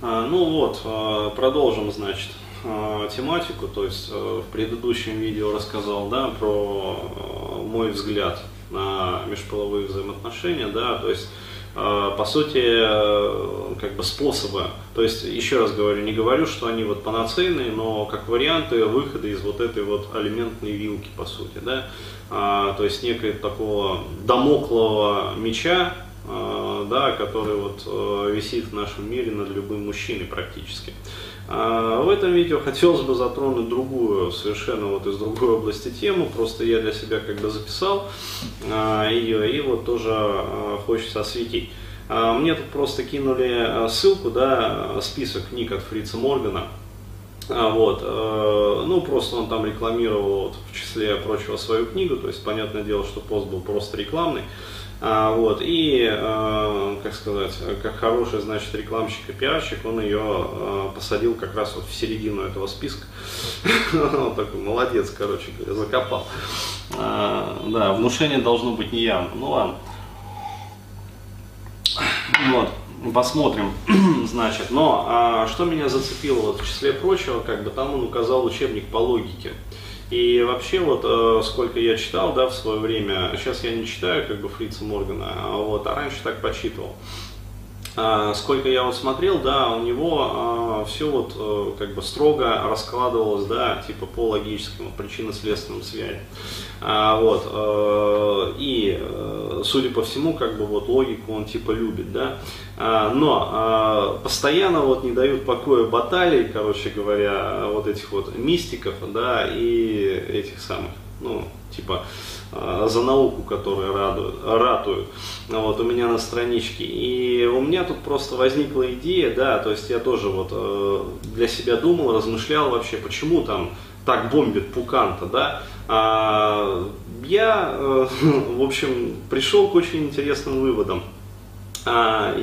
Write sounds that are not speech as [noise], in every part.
А, ну вот, а, продолжим, значит, а, тематику. То есть в предыдущем видео рассказал, да, про мой взгляд на межполовые взаимоотношения, да, то есть по сути, как бы способы, то есть, еще раз говорю, не говорю, что они вот панацейные, но как варианты выхода из вот этой вот алиментной вилки, по сути, да, то есть некое такого домоклого меча, Э, да, который вот э, висит в нашем мире над любым мужчиной практически. А в этом видео хотелось бы затронуть другую, совершенно вот из другой области тему, просто я для себя как бы записал а, ее и вот тоже а, хочется осветить. Мне тут просто кинули ссылку, да, список книг от Фрица Моргана, вот, э, ну просто он там рекламировал вот, в числе прочего свою книгу, то есть понятное дело, что пост был просто рекламный. А, вот, и, э, как сказать, как хороший, значит, рекламщик и пиарщик, он ее э, посадил как раз вот в середину этого списка. [laughs] Он такой молодец, короче говоря, закопал. А, да, внушение должно быть неявно. Ну ладно. Вот, посмотрим, [clears throat] значит. Но а, что меня зацепило, вот, в числе прочего, как бы там он указал учебник по логике. И вообще вот э, сколько я читал, да, в свое время, сейчас я не читаю как бы Фрица Моргана, а вот, а раньше так почитывал. А, сколько я вот смотрел, да, у него а, все вот а, как бы строго раскладывалось, да, типа по логическому причинно-следственным связям. А, вот, а, и, а, судя по всему, как бы вот логику он типа любит, да. А, но а, постоянно вот не дают покоя баталий, короче говоря, вот этих вот мистиков, да, и этих самых, ну, типа, Э, за науку, которые радуют, ратуют вот, у меня на страничке. И у меня тут просто возникла идея, да, то есть я тоже вот э, для себя думал, размышлял вообще, почему там так бомбит Пуканта, да. А, я, э, [laughs] в общем, пришел к очень интересным выводам а,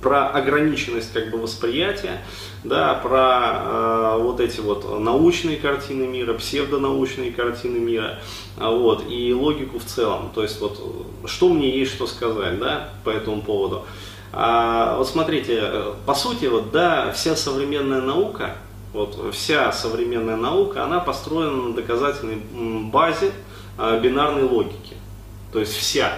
про ограниченность как бы восприятия, да, про а, вот эти вот научные картины мира, псевдонаучные картины мира, а, вот, и логику в целом. То есть вот что мне есть что сказать, да, по этому поводу. А, вот смотрите, по сути, вот, да, вся современная наука, вот вся современная наука, она построена на доказательной базе а, бинарной логики. То есть вся.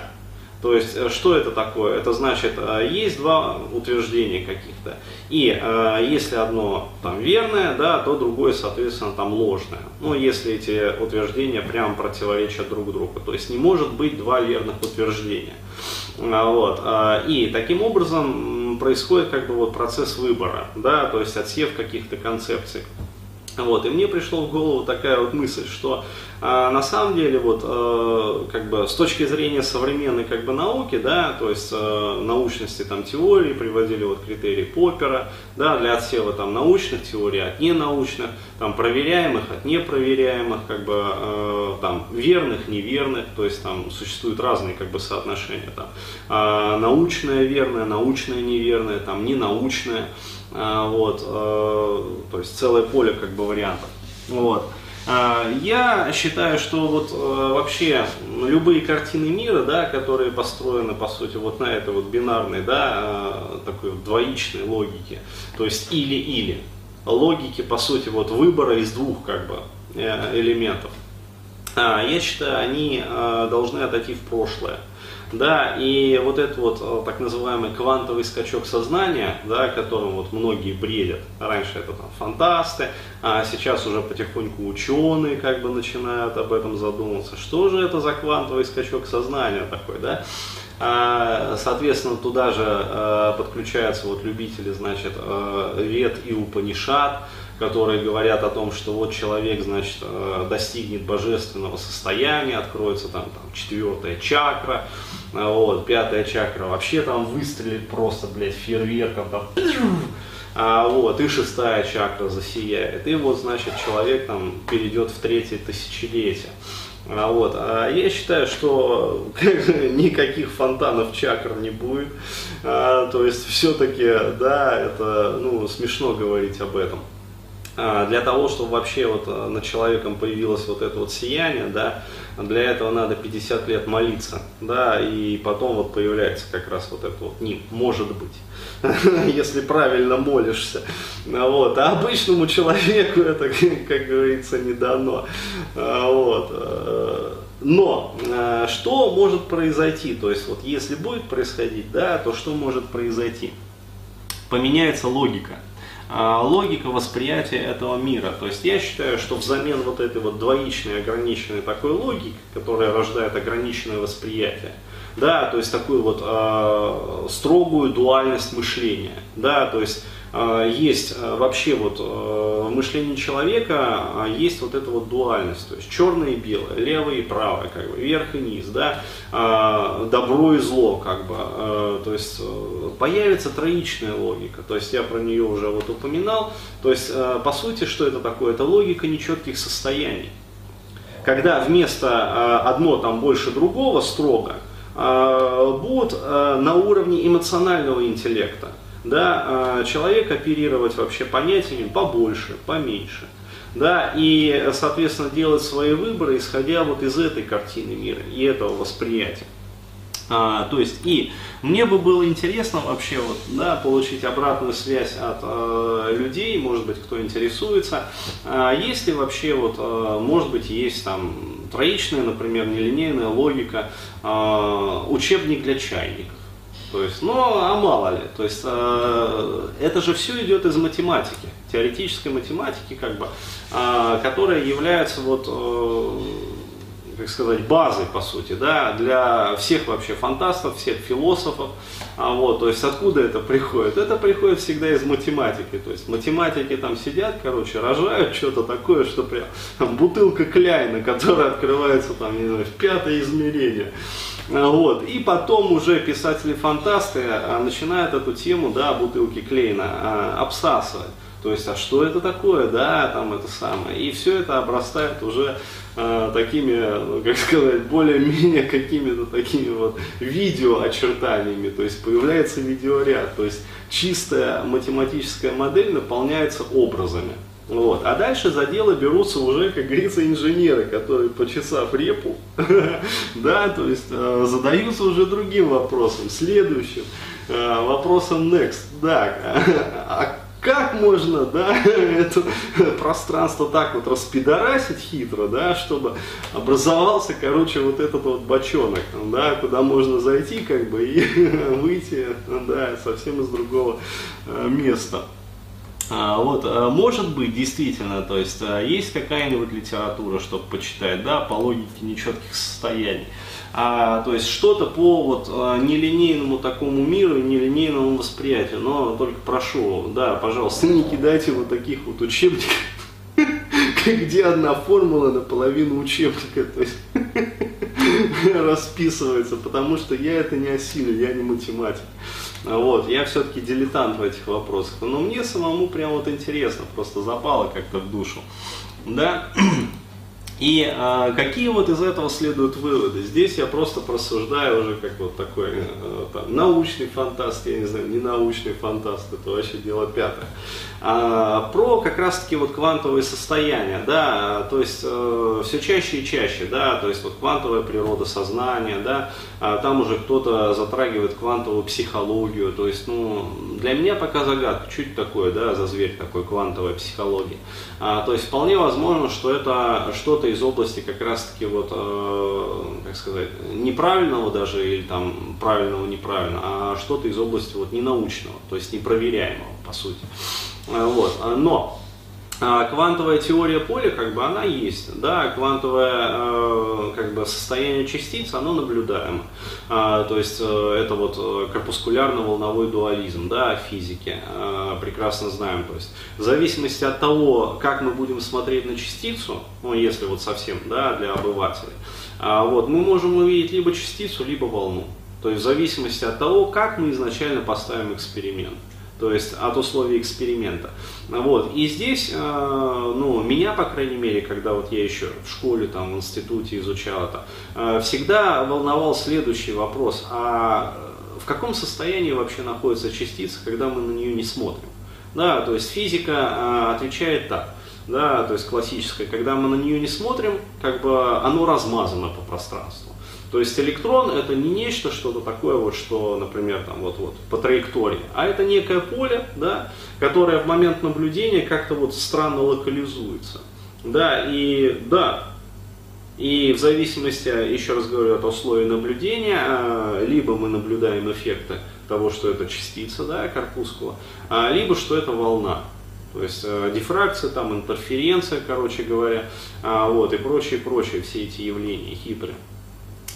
То есть, э, что это такое? Это значит, э, есть два утверждения каких-то. И э, если одно там верное, да, то другое, соответственно, там ложное. Ну, если эти утверждения прямо противоречат друг другу. То есть не может быть два верных утверждения. А, вот. И таким образом происходит как бы вот процесс выбора, да, то есть отсев каких-то концепций. Вот, и мне пришла в голову такая вот мысль, что э, на самом деле вот э, как бы с точки зрения современной как бы науки, да, то есть э, научности там теории приводили вот критерии Поппера, да, для отсева там научных теорий от ненаучных, там проверяемых от непроверяемых, как бы э, там верных, неверных, то есть там существуют разные как бы соотношения там э, научное верное, научное неверное, там ненаучное. А, вот, э, то есть целое поле как бы вариантов. Вот. А, я считаю, что вот э, вообще любые картины мира, да, которые построены, по сути, вот на этой вот бинарной, да, э, такой двоичной логике, то есть или-или, логики, по сути, вот выбора из двух, как бы, элементов, я считаю, они должны отойти в прошлое. Да, и вот этот вот э, так называемый квантовый скачок сознания, да, которым вот многие бредят. Раньше это там фантасты, а сейчас уже потихоньку ученые как бы начинают об этом задумываться. Что же это за квантовый скачок сознания такой, да? А, соответственно, туда же подключаются вот любители, значит, Вед и Упанишат, которые говорят о том, что вот человек, значит, достигнет божественного состояния, откроется там, там четвертая чакра, вот, пятая чакра вообще там выстрелит просто, блядь, фейерверком там. А, вот, и шестая чакра засияет. И вот, значит, человек там перейдет в третье тысячелетие. А, вот, а я считаю, что [laughs] никаких фонтанов чакр не будет. А, то есть, все-таки, да, это, ну, смешно говорить об этом. А, для того, чтобы вообще вот а, над человеком появилось вот это вот сияние, да, для этого надо 50 лет молиться, да, и потом вот появляется как раз вот это вот не может быть, [laughs] если правильно молишься, вот, а обычному человеку это, [laughs] как говорится, не дано, а, вот, но что может произойти, то есть вот если будет происходить, да, то что может произойти? Поменяется логика, а, логика восприятия этого мира. То есть я считаю, что взамен вот этой вот двоичной ограниченной такой логики, которая рождает ограниченное восприятие, да, то есть такую вот э, строгую дуальность мышления, да, то есть а, есть а, вообще вот в мышлении человека а, есть вот эта вот дуальность, то есть черное и белое, левое и правое, как бы, вверх и низ, да, добро и зло, как бы, то есть э, появится троичная логика, то есть я про нее уже вот упоминал, то есть по сути что это такое? Это логика нечетких состояний. Когда вместо одно там больше другого строго, будут на уровне эмоционального интеллекта да, а, человек оперировать вообще понятиями побольше, поменьше. Да, и, соответственно, делать свои выборы, исходя вот из этой картины мира и этого восприятия. А, то есть, и мне бы было интересно вообще вот, да, получить обратную связь от э, людей, может быть, кто интересуется, а есть ли вообще, вот, э, может быть, есть там троичная, например, нелинейная логика, э, учебник для чайников. То есть, ну, а мало ли. То есть, э, это же все идет из математики, теоретической математики, как бы, э, которая является вот, э, как сказать, базой, по сути, да, для всех вообще фантастов, всех философов. А вот, то есть, откуда это приходит? Это приходит всегда из математики. То есть, математики там сидят, короче, рожают что-то такое, что прям там, бутылка Кляйна, которая открывается там, не знаю, в пятое измерение. Вот. И потом уже писатели-фантасты а, начинают эту тему, да, бутылки Клейна а, обсасывать. То есть, а что это такое, да, там это самое. И все это обрастает уже э, такими, ну, как сказать, более-менее какими-то такими вот видеоочертаниями. То есть появляется видеоряд. То есть чистая математическая модель наполняется образами. Вот. А дальше за дело берутся уже, как говорится, инженеры, которые, почесав репу, [laughs] да, то есть э, задаются уже другим вопросом, следующим э, вопросом next, да, [laughs] а как можно, да, [laughs] это пространство так вот распидорасить хитро, да, чтобы образовался, короче, вот этот вот бочонок, да, куда можно зайти, как бы, и [laughs] выйти, да, совсем из другого э, места. А, вот, а, может быть, действительно, то есть а, есть какая-нибудь литература, чтобы почитать, да, по логике нечетких состояний. А, то есть что-то по вот нелинейному такому миру нелинейному восприятию. Но только прошу, да, пожалуйста, не кидайте вот таких вот учебников, [laughs] где одна формула наполовину учебника, то есть [laughs] расписывается, потому что я это не осилю, я не математик. Вот, я все-таки дилетант в этих вопросах. Но мне самому прям вот интересно, просто запало как-то в душу. Да? И а, какие вот из этого следуют выводы? Здесь я просто просуждаю уже как вот такой э, там, научный фантаст, я не знаю, не научный фантаст, это вообще дело пятое. А, про как раз таки вот квантовые состояния, да, то есть э, все чаще и чаще, да, то есть вот квантовая природа сознания, да, а там уже кто-то затрагивает квантовую психологию, то есть, ну, для меня пока загадка, чуть такое, да, за зверь такой квантовая психология. А, то есть вполне возможно, что это что-то что-то из области как раз-таки вот, э, как сказать, неправильного даже или там правильного неправильно, а что-то из области вот ненаучного, то есть непроверяемого по сути. Э, вот. Но а квантовая теория поля, как бы она есть, да, квантовое э, как бы состояние частиц, оно наблюдаемо, а, то есть э, это вот э, корпускулярно-волновой дуализм, да, физики, прекрасно знаем, то есть в зависимости от того, как мы будем смотреть на частицу, ну, если вот совсем, да, для обывателей, а, вот, мы можем увидеть либо частицу, либо волну, то есть в зависимости от того, как мы изначально поставим эксперимент то есть от условий эксперимента. Вот. И здесь, э, ну, меня, по крайней мере, когда вот я еще в школе, там, в институте изучал это, э, всегда волновал следующий вопрос, а в каком состоянии вообще находится частица, когда мы на нее не смотрим? Да, то есть физика а, отвечает так, да, то есть классическая, когда мы на нее не смотрим, как бы оно размазано по пространству. То есть электрон это не нечто, что-то такое, вот, что, например, там, вот, вот, по траектории, а это некое поле, да, которое в момент наблюдения как-то вот странно локализуется. Да, и да, и в зависимости, еще раз говорю, от условий наблюдения, а, либо мы наблюдаем эффекты того, что это частица, да, корпускула, а, либо что это волна. То есть э, дифракция, там интерференция, короче говоря, а, вот, и прочие, прочие все эти явления хитрые.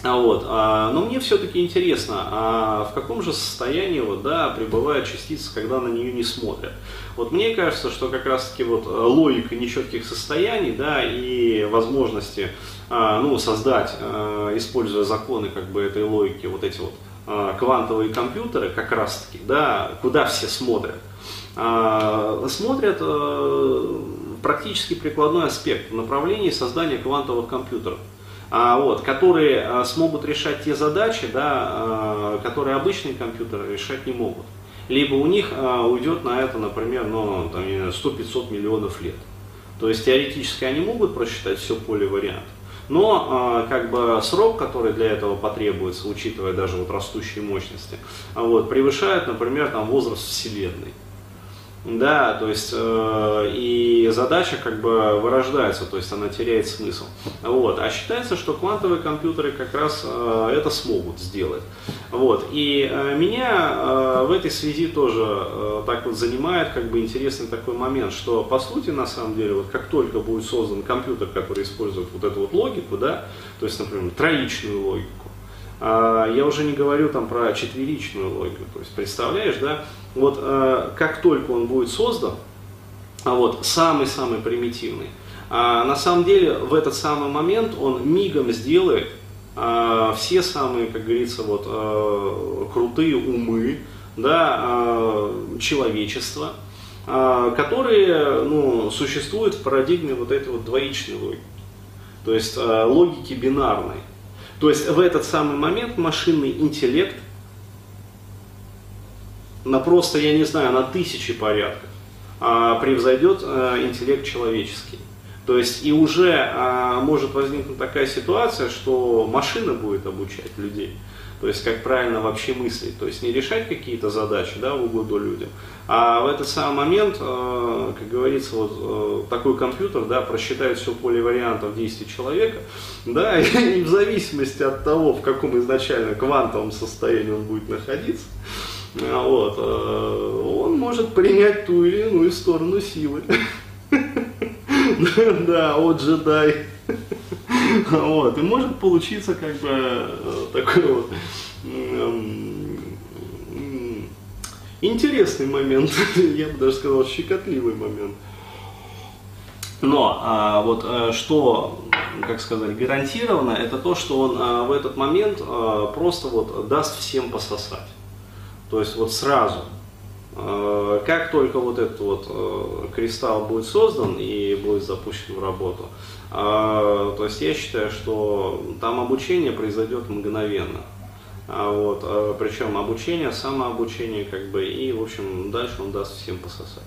А вот, а, но мне все-таки интересно, а в каком же состоянии вот, да, пребывает частица, когда на нее не смотрят? Вот мне кажется, что как раз-таки вот э, логика нечетких состояний, да, и возможности, а, ну, создать, используя законы как бы этой логики, вот эти вот квантовые компьютеры, как раз-таки, да, куда все смотрят? Смотрят а, практически прикладной аспект в направлении создания квантовых компьютеров. А, вот, которые а, смогут решать те задачи, да, а, которые обычные компьютеры решать не могут. Либо у них уйдет на это, например, ну, 100-500 миллионов лет. То есть теоретически они могут просчитать все поле вариантов. Но как бы срок, который для этого потребуется, учитывая даже вот растущие мощности, вот, превышает, например, там, возраст Вселенной. Да, то есть э, и задача как бы вырождается, то есть она теряет смысл. Вот. А считается, что квантовые компьютеры как раз э, это смогут сделать. Вот. И э, меня э, в этой связи тоже э, так вот занимает как бы интересный такой момент, что по сути на самом деле вот как только будет создан компьютер, который использует вот эту вот логику, да, то есть, например, троичную логику, я уже не говорю там про четверичную логику. То есть, представляешь, да, вот э, как только он будет создан, а вот самый-самый примитивный, а на самом деле в этот самый момент он мигом сделает а, все самые, как говорится, вот э, крутые умы, да, а, человечества, а, которые ну, существуют в парадигме вот этой вот двоичной логики, то есть а, логики бинарной. То есть в этот самый момент машинный интеллект на просто, я не знаю, на тысячи порядков а, превзойдет а, интеллект человеческий. То есть и уже а, может возникнуть такая ситуация, что машина будет обучать людей. То есть как правильно вообще мыслить. То есть не решать какие-то задачи да, в угоду людям, а в этот самый момент, э, как говорится, вот э, такой компьютер да, просчитает все поле вариантов действий человека, да, [laughs] и в зависимости от того, в каком изначально квантовом состоянии он будет находиться, вот, э, он может принять ту или иную сторону силы. [laughs] Да, от джедай. Вот, и может получиться как бы э, такой вот интересный момент, [laughs] я бы даже сказал щекотливый момент. Но а, вот а, что, как сказать, гарантированно, это то, что он а, в этот момент а, просто вот даст всем пососать. То есть вот сразу. А, как только вот этот вот а, кристалл будет создан и будет запущен в работу, а, то есть я считаю, что там обучение произойдет мгновенно. Вот, причем обучение, самообучение, как бы, и, в общем, дальше он даст всем пососать.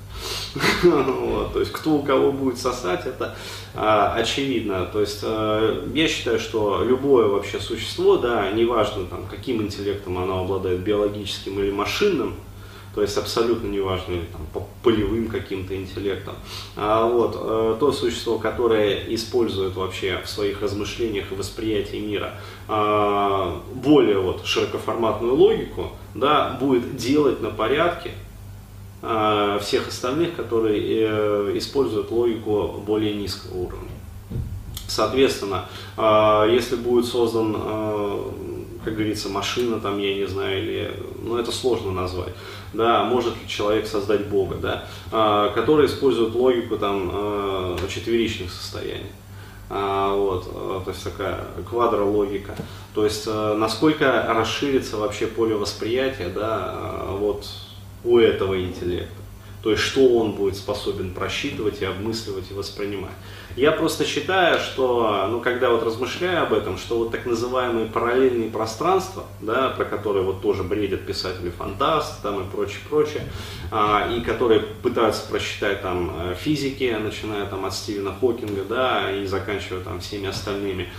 [laughs] то есть, кто у кого будет сосать, это очевидно. То есть, я считаю, что любое вообще существо, да, неважно, там, каким интеллектом оно обладает, биологическим или машинным, то есть абсолютно неважно, там, по полевым каким-то интеллектом. А вот, э, то существо, которое использует вообще в своих размышлениях и восприятии мира э, более вот, широкоформатную логику, да, будет делать на порядке э, всех остальных, которые э, используют логику более низкого уровня. Соответственно, э, если будет создан как говорится, машина, там, я не знаю, или, ну, это сложно назвать, да, может ли человек создать Бога, да, а, который использует логику, там, а, четверичных состояний. А, вот, а, то есть такая квадрологика. То есть а, насколько расширится вообще поле восприятия, да, а, вот у этого интеллекта. То есть, что он будет способен просчитывать и обмысливать и воспринимать. Я просто считаю, что, ну, когда вот размышляю об этом, что вот так называемые параллельные пространства, да, про которые вот тоже бредят писатели-фантасты там и прочее, прочее, а, и которые пытаются просчитать там э, физики, начиная там от Стивена Хокинга, да, и заканчивая там всеми остальными,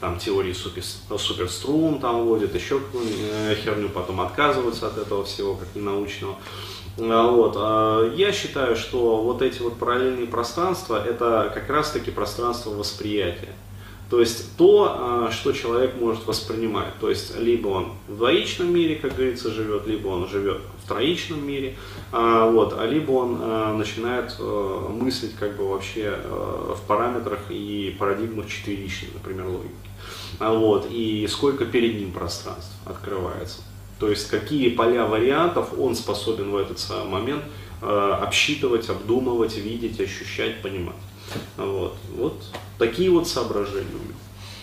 там теории супер, суперструн там вводят, еще какую-нибудь э, херню, потом отказываются от этого всего, как ненаучного. А, вот. А, я считаю, что вот эти вот параллельные пространства, это как раз-таки пространство восприятия. То есть то, а, что человек может воспринимать. То есть либо он в двоичном мире, как говорится, живет, либо он живет в троичном мире, вот, а либо он начинает мыслить как бы вообще в параметрах и парадигмах четверичной, например, логики. Вот, и сколько перед ним пространств открывается. То есть какие поля вариантов он способен в этот самый момент э, обсчитывать, обдумывать, видеть, ощущать, понимать. Вот, вот такие вот соображения у меня.